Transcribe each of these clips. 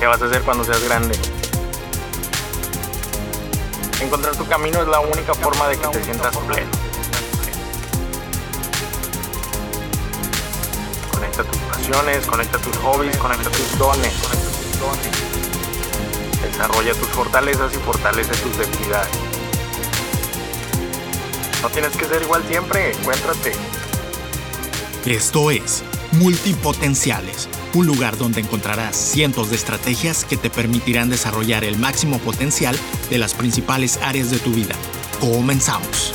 ¿Qué vas a hacer cuando seas grande? Encontrar tu camino es la única forma de que te sientas pleno. Conecta tus pasiones, conecta tus hobbies, conecta tus dones. Desarrolla tus fortalezas y fortalece tus debilidades. No tienes que ser igual siempre, encuéntrate. Esto es Multipotenciales, un lugar donde encontrarás cientos de estrategias que te permitirán desarrollar el máximo potencial de las principales áreas de tu vida. Comenzamos.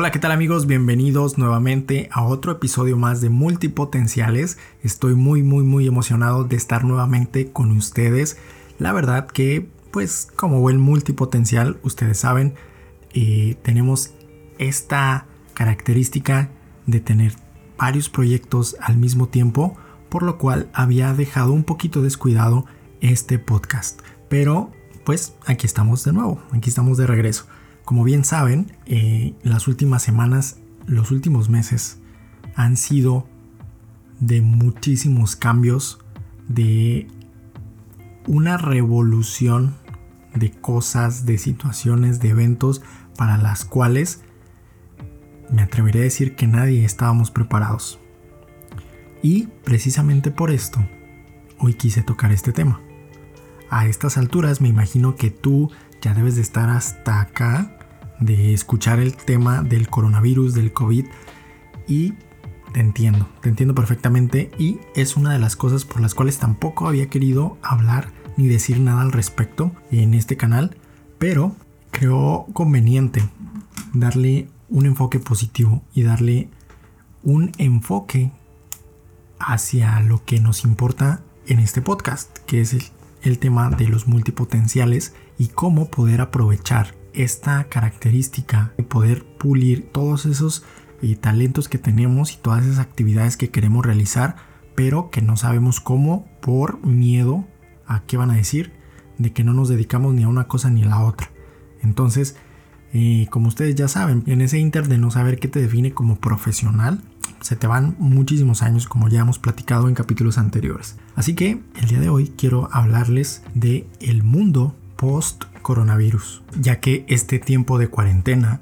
Hola, ¿qué tal amigos? Bienvenidos nuevamente a otro episodio más de Multipotenciales. Estoy muy, muy, muy emocionado de estar nuevamente con ustedes. La verdad que, pues, como buen multipotencial, ustedes saben, eh, tenemos esta característica de tener varios proyectos al mismo tiempo, por lo cual había dejado un poquito descuidado este podcast. Pero, pues, aquí estamos de nuevo, aquí estamos de regreso. Como bien saben, eh, las últimas semanas, los últimos meses han sido de muchísimos cambios, de una revolución de cosas, de situaciones, de eventos para las cuales me atreveré a decir que nadie estábamos preparados. Y precisamente por esto, hoy quise tocar este tema. A estas alturas me imagino que tú ya debes de estar hasta acá de escuchar el tema del coronavirus, del COVID y te entiendo, te entiendo perfectamente y es una de las cosas por las cuales tampoco había querido hablar ni decir nada al respecto en este canal, pero creo conveniente darle un enfoque positivo y darle un enfoque hacia lo que nos importa en este podcast, que es el, tema de los multipotenciales y cómo poder aprovechar esta característica de poder pulir todos esos eh, talentos que tenemos y todas esas actividades que queremos realizar, pero que no sabemos cómo por miedo a qué van a decir, de que no nos dedicamos ni a una cosa ni a la otra. Entonces, eh, como ustedes ya saben, en ese inter de no saber qué te define como profesional, se te van muchísimos años como ya hemos platicado en capítulos anteriores. Así que el día de hoy quiero hablarles de el mundo post coronavirus, ya que este tiempo de cuarentena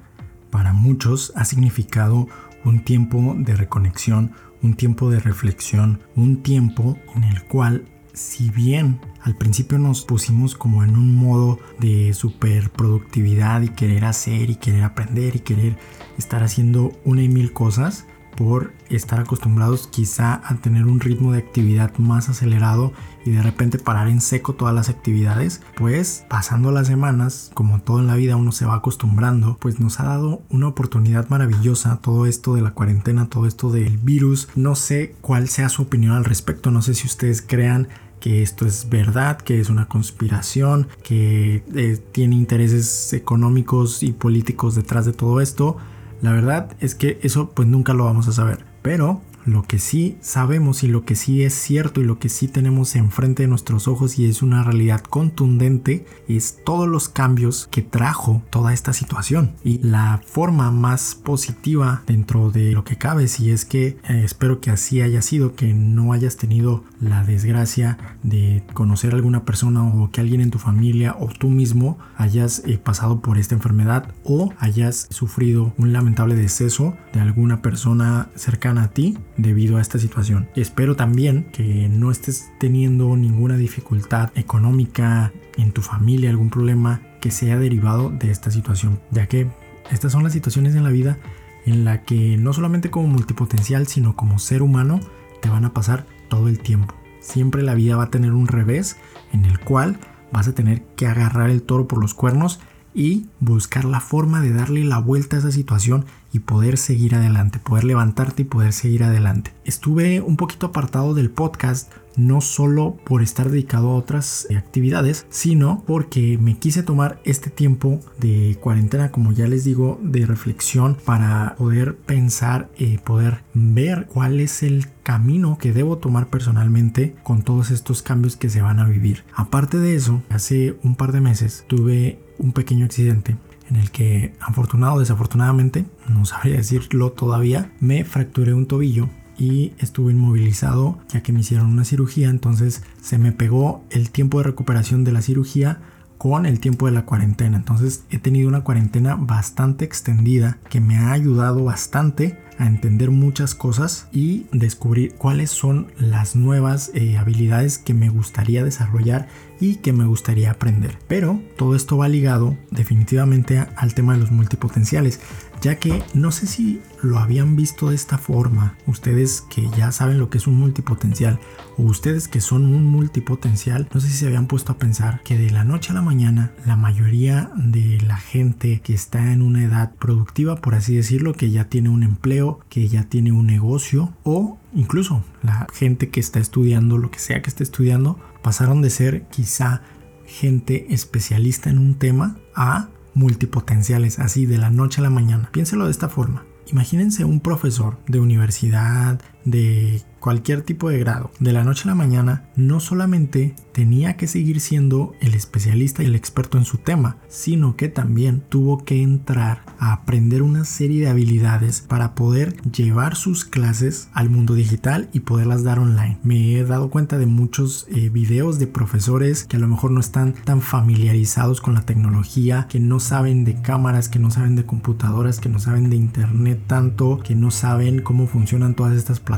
para muchos ha significado un tiempo de reconexión, un tiempo de reflexión, un tiempo en el cual si bien al principio nos pusimos como en un modo de super productividad y querer hacer y querer aprender y querer estar haciendo una y mil cosas, por estar acostumbrados quizá a tener un ritmo de actividad más acelerado y de repente parar en seco todas las actividades, pues pasando las semanas, como todo en la vida uno se va acostumbrando, pues nos ha dado una oportunidad maravillosa todo esto de la cuarentena, todo esto del virus. No sé cuál sea su opinión al respecto, no sé si ustedes crean que esto es verdad, que es una conspiración, que eh, tiene intereses económicos y políticos detrás de todo esto. La verdad es que eso pues nunca lo vamos a saber. Pero lo que sí sabemos y lo que sí es cierto y lo que sí tenemos enfrente de nuestros ojos y es una realidad contundente es todos los cambios que trajo toda esta situación. Y la forma más positiva dentro de lo que cabe si es que eh, espero que así haya sido que no hayas tenido la desgracia de conocer a alguna persona o que alguien en tu familia o tú mismo hayas eh, pasado por esta enfermedad o hayas sufrido un lamentable deceso de alguna persona cercana a ti debido a esta situación. Espero también que no estés teniendo ninguna dificultad económica en tu familia, algún problema que sea derivado de esta situación, ya que estas son las situaciones en la vida en la que no solamente como multipotencial, sino como ser humano te van a pasar todo el tiempo. Siempre la vida va a tener un revés en el cual vas a tener que agarrar el toro por los cuernos y buscar la forma de darle la vuelta a esa situación y poder seguir adelante, poder levantarte y poder seguir adelante. Estuve un poquito apartado del podcast no solo por estar dedicado a otras actividades, sino porque me quise tomar este tiempo de cuarentena, como ya les digo, de reflexión para poder pensar y poder ver cuál es el camino que debo tomar personalmente con todos estos cambios que se van a vivir. Aparte de eso, hace un par de meses tuve un pequeño accidente en el que afortunado o desafortunadamente, no sabría decirlo todavía, me fracturé un tobillo y estuve inmovilizado ya que me hicieron una cirugía, entonces se me pegó el tiempo de recuperación de la cirugía con el tiempo de la cuarentena. Entonces he tenido una cuarentena bastante extendida que me ha ayudado bastante a entender muchas cosas y descubrir cuáles son las nuevas eh, habilidades que me gustaría desarrollar y que me gustaría aprender. Pero todo esto va ligado definitivamente al tema de los multipotenciales, ya que no sé si lo habían visto de esta forma, ustedes que ya saben lo que es un multipotencial o ustedes que son un multipotencial, no sé si se habían puesto a pensar que de la noche a la mañana la mayoría de la gente que está en una edad productiva, por así decirlo, que ya tiene un empleo, que ya tiene un negocio o incluso la gente que está estudiando, lo que sea que esté estudiando, pasaron de ser quizá gente especialista en un tema a multipotenciales, así de la noche a la mañana. Piénselo de esta forma. Imagínense un profesor de universidad, de cualquier tipo de grado, de la noche a la mañana, no solamente tenía que seguir siendo el especialista y el experto en su tema, sino que también tuvo que entrar a aprender una serie de habilidades para poder llevar sus clases al mundo digital y poderlas dar online. Me he dado cuenta de muchos eh, videos de profesores que a lo mejor no están tan familiarizados con la tecnología, que no saben de cámaras, que no saben de computadoras, que no saben de internet tanto, que no saben cómo funcionan todas estas plataformas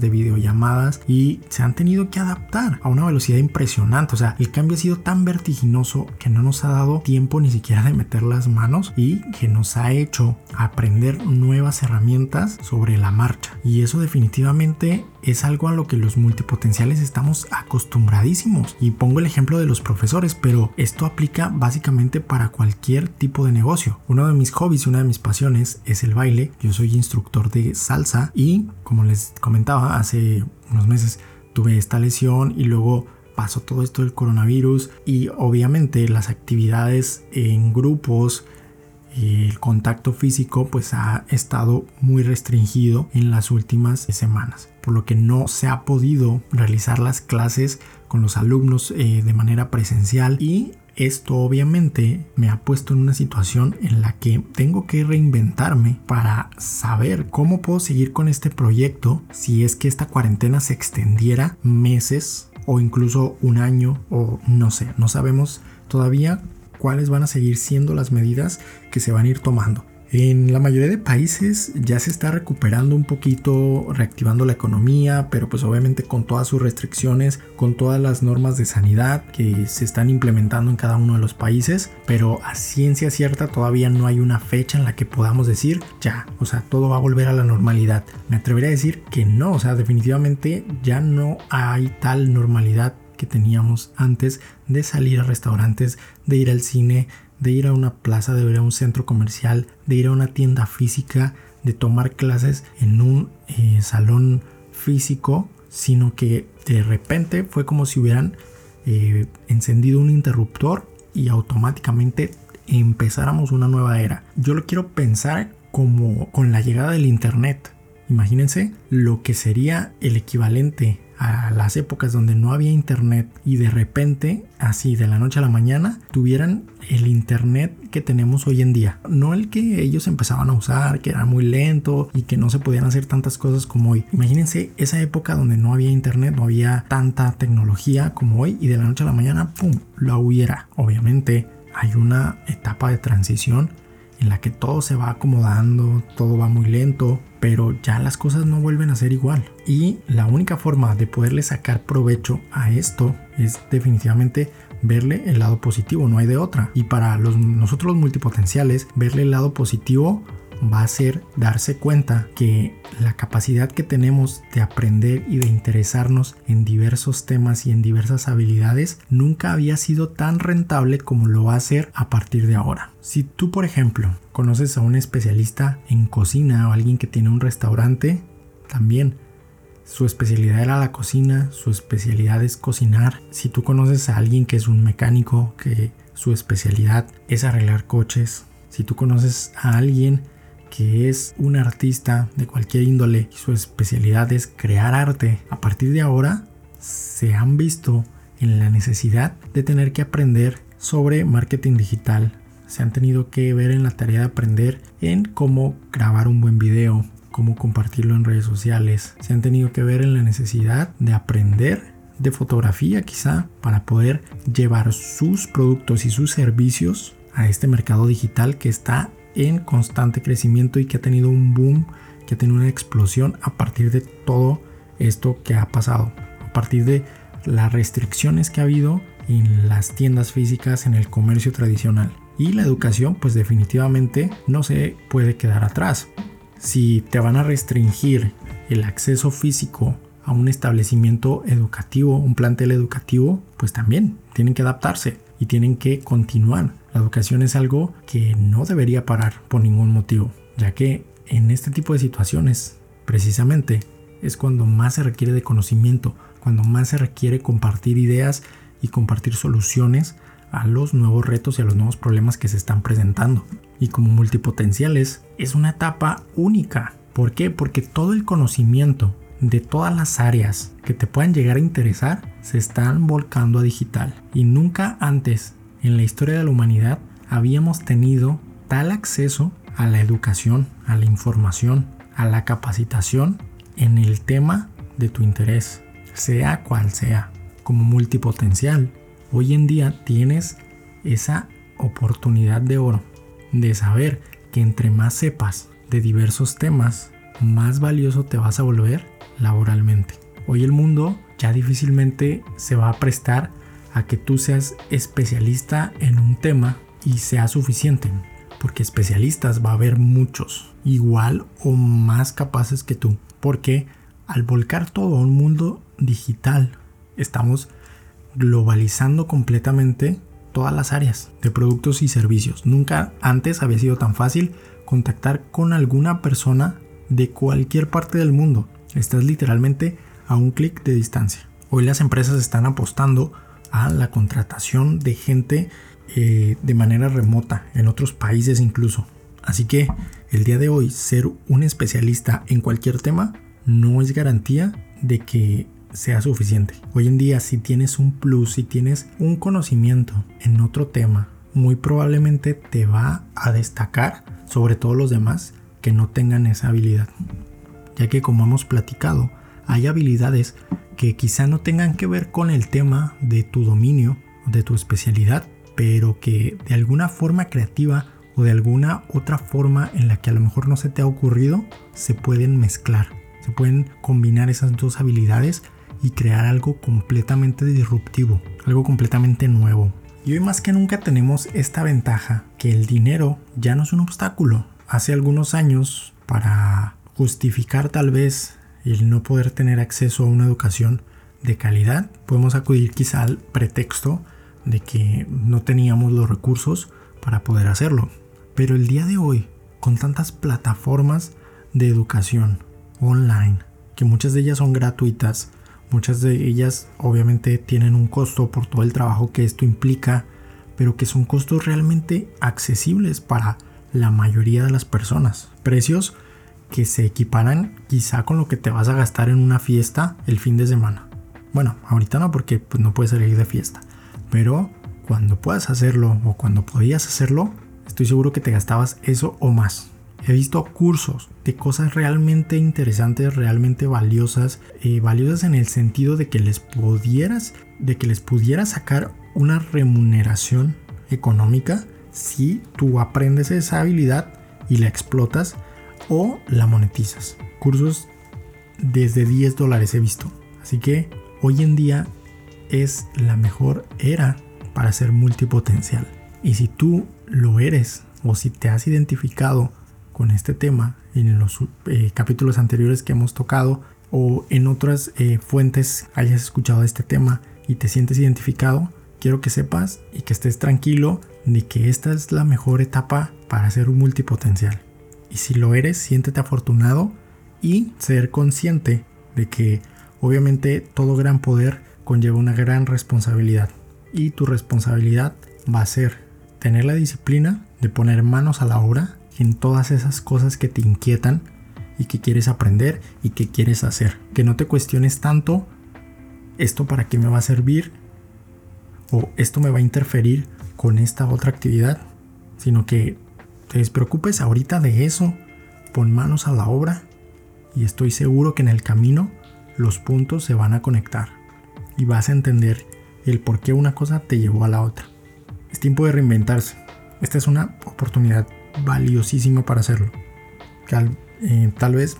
de videollamadas y se han tenido que adaptar a una velocidad impresionante. O sea, el cambio ha sido tan vertiginoso que no nos ha dado tiempo ni siquiera de meter las manos y que nos ha hecho aprender nuevas herramientas sobre la marcha. Y eso definitivamente es algo a lo que los multipotenciales estamos acostumbradísimos. Y pongo el ejemplo de los profesores, pero esto aplica básicamente para cualquier tipo de negocio. Uno de mis hobbies una de mis pasiones es el baile. Yo soy instructor de salsa y como les comentaba hace unos meses tuve esta lesión y luego pasó todo esto del coronavirus y obviamente las actividades en grupos el contacto físico pues ha estado muy restringido en las últimas semanas por lo que no se ha podido realizar las clases con los alumnos eh, de manera presencial y esto obviamente me ha puesto en una situación en la que tengo que reinventarme para saber cómo puedo seguir con este proyecto si es que esta cuarentena se extendiera meses o incluso un año o no sé, no sabemos todavía cuáles van a seguir siendo las medidas que se van a ir tomando. En la mayoría de países ya se está recuperando un poquito, reactivando la economía, pero pues obviamente con todas sus restricciones, con todas las normas de sanidad que se están implementando en cada uno de los países, pero a ciencia cierta todavía no hay una fecha en la que podamos decir ya, o sea, todo va a volver a la normalidad. Me atrevería a decir que no, o sea, definitivamente ya no hay tal normalidad que teníamos antes de salir a restaurantes, de ir al cine, de ir a una plaza, de ir a un centro comercial, de ir a una tienda física, de tomar clases en un eh, salón físico, sino que de repente fue como si hubieran eh, encendido un interruptor y automáticamente empezáramos una nueva era. Yo lo quiero pensar como con la llegada del internet. Imagínense lo que sería el equivalente a las épocas donde no había internet y de repente, así de la noche a la mañana, tuvieran el internet que tenemos hoy en día. No el que ellos empezaban a usar, que era muy lento y que no se podían hacer tantas cosas como hoy. Imagínense esa época donde no había internet, no había tanta tecnología como hoy y de la noche a la mañana, ¡pum!, lo hubiera. Obviamente hay una etapa de transición en la que todo se va acomodando, todo va muy lento, pero ya las cosas no vuelven a ser igual. Y la única forma de poderle sacar provecho a esto es definitivamente verle el lado positivo, no hay de otra. Y para los, nosotros los multipotenciales, verle el lado positivo va a ser darse cuenta que la capacidad que tenemos de aprender y de interesarnos en diversos temas y en diversas habilidades nunca había sido tan rentable como lo va a ser a partir de ahora. Si tú, por ejemplo, conoces a un especialista en cocina o alguien que tiene un restaurante, también su especialidad era la cocina, su especialidad es cocinar. Si tú conoces a alguien que es un mecánico, que su especialidad es arreglar coches, si tú conoces a alguien que es un artista de cualquier índole y su especialidad es crear arte, a partir de ahora se han visto en la necesidad de tener que aprender sobre marketing digital. Se han tenido que ver en la tarea de aprender en cómo grabar un buen video, cómo compartirlo en redes sociales. Se han tenido que ver en la necesidad de aprender de fotografía quizá para poder llevar sus productos y sus servicios a este mercado digital que está en constante crecimiento y que ha tenido un boom, que ha tenido una explosión a partir de todo esto que ha pasado, a partir de las restricciones que ha habido en las tiendas físicas, en el comercio tradicional. Y la educación pues definitivamente no se puede quedar atrás. Si te van a restringir el acceso físico a un establecimiento educativo, un plantel educativo, pues también tienen que adaptarse y tienen que continuar. La educación es algo que no debería parar por ningún motivo, ya que en este tipo de situaciones, precisamente, es cuando más se requiere de conocimiento, cuando más se requiere compartir ideas y compartir soluciones a los nuevos retos y a los nuevos problemas que se están presentando. Y como multipotenciales es una etapa única. ¿Por qué? Porque todo el conocimiento de todas las áreas que te puedan llegar a interesar se están volcando a digital. Y nunca antes en la historia de la humanidad habíamos tenido tal acceso a la educación, a la información, a la capacitación en el tema de tu interés, sea cual sea. Como multipotencial, hoy en día tienes esa oportunidad de oro de saber que entre más sepas de diversos temas, más valioso te vas a volver laboralmente. Hoy el mundo ya difícilmente se va a prestar a que tú seas especialista en un tema y sea suficiente, porque especialistas va a haber muchos, igual o más capaces que tú, porque al volcar todo a un mundo digital, estamos globalizando completamente todas las áreas de productos y servicios. Nunca antes había sido tan fácil contactar con alguna persona de cualquier parte del mundo. Estás literalmente a un clic de distancia. Hoy las empresas están apostando a la contratación de gente eh, de manera remota, en otros países incluso. Así que el día de hoy ser un especialista en cualquier tema no es garantía de que sea suficiente. Hoy en día si tienes un plus, si tienes un conocimiento en otro tema, muy probablemente te va a destacar sobre todos los demás que no tengan esa habilidad ya que como hemos platicado, hay habilidades que quizá no tengan que ver con el tema de tu dominio, de tu especialidad, pero que de alguna forma creativa o de alguna otra forma en la que a lo mejor no se te ha ocurrido, se pueden mezclar, se pueden combinar esas dos habilidades y crear algo completamente disruptivo, algo completamente nuevo. Y hoy más que nunca tenemos esta ventaja, que el dinero ya no es un obstáculo. Hace algunos años, para justificar tal vez el no poder tener acceso a una educación de calidad, podemos acudir quizá al pretexto de que no teníamos los recursos para poder hacerlo. Pero el día de hoy, con tantas plataformas de educación online, que muchas de ellas son gratuitas, muchas de ellas obviamente tienen un costo por todo el trabajo que esto implica, pero que son costos realmente accesibles para la mayoría de las personas. Precios que se equiparan quizá con lo que te vas a gastar en una fiesta el fin de semana. Bueno, ahorita no porque pues, no puedes salir de fiesta, pero cuando puedas hacerlo o cuando podías hacerlo, estoy seguro que te gastabas eso o más. He visto cursos de cosas realmente interesantes, realmente valiosas, eh, valiosas en el sentido de que les pudieras, de que les pudieras sacar una remuneración económica si tú aprendes esa habilidad y la explotas o la monetizas. Cursos desde 10 dólares he visto. Así que hoy en día es la mejor era para ser multipotencial. Y si tú lo eres o si te has identificado con este tema en los eh, capítulos anteriores que hemos tocado o en otras eh, fuentes hayas escuchado este tema y te sientes identificado, quiero que sepas y que estés tranquilo de que esta es la mejor etapa para ser un multipotencial. Y si lo eres, siéntete afortunado y ser consciente de que obviamente todo gran poder conlleva una gran responsabilidad y tu responsabilidad va a ser tener la disciplina de poner manos a la obra en todas esas cosas que te inquietan y que quieres aprender y que quieres hacer. Que no te cuestiones tanto esto para qué me va a servir o esto me va a interferir con esta otra actividad, sino que te despreocupes ahorita de eso, pon manos a la obra y estoy seguro que en el camino los puntos se van a conectar y vas a entender el por qué una cosa te llevó a la otra. Es tiempo de reinventarse. Esta es una oportunidad valiosísima para hacerlo. Tal, eh, tal vez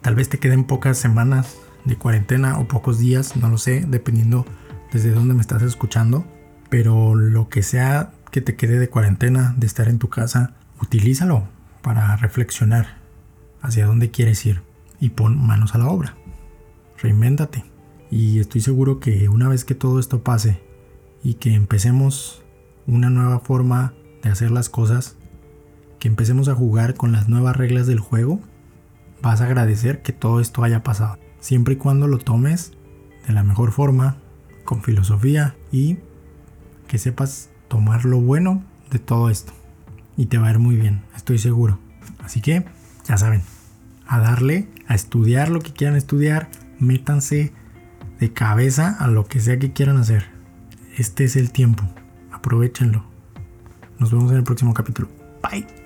tal vez te queden pocas semanas de cuarentena o pocos días, no lo sé, dependiendo desde dónde me estás escuchando, pero lo que sea que te quede de cuarentena, de estar en tu casa, utilízalo para reflexionar hacia dónde quieres ir y pon manos a la obra. Reinvéntate. Y estoy seguro que una vez que todo esto pase y que empecemos una nueva forma de hacer las cosas, que empecemos a jugar con las nuevas reglas del juego, vas a agradecer que todo esto haya pasado. Siempre y cuando lo tomes de la mejor forma, con filosofía y que sepas tomar lo bueno de todo esto. Y te va a ir muy bien, estoy seguro. Así que, ya saben, a darle, a estudiar lo que quieran estudiar, métanse de cabeza a lo que sea que quieran hacer. Este es el tiempo, aprovechenlo. Nos vemos en el próximo capítulo. Bye.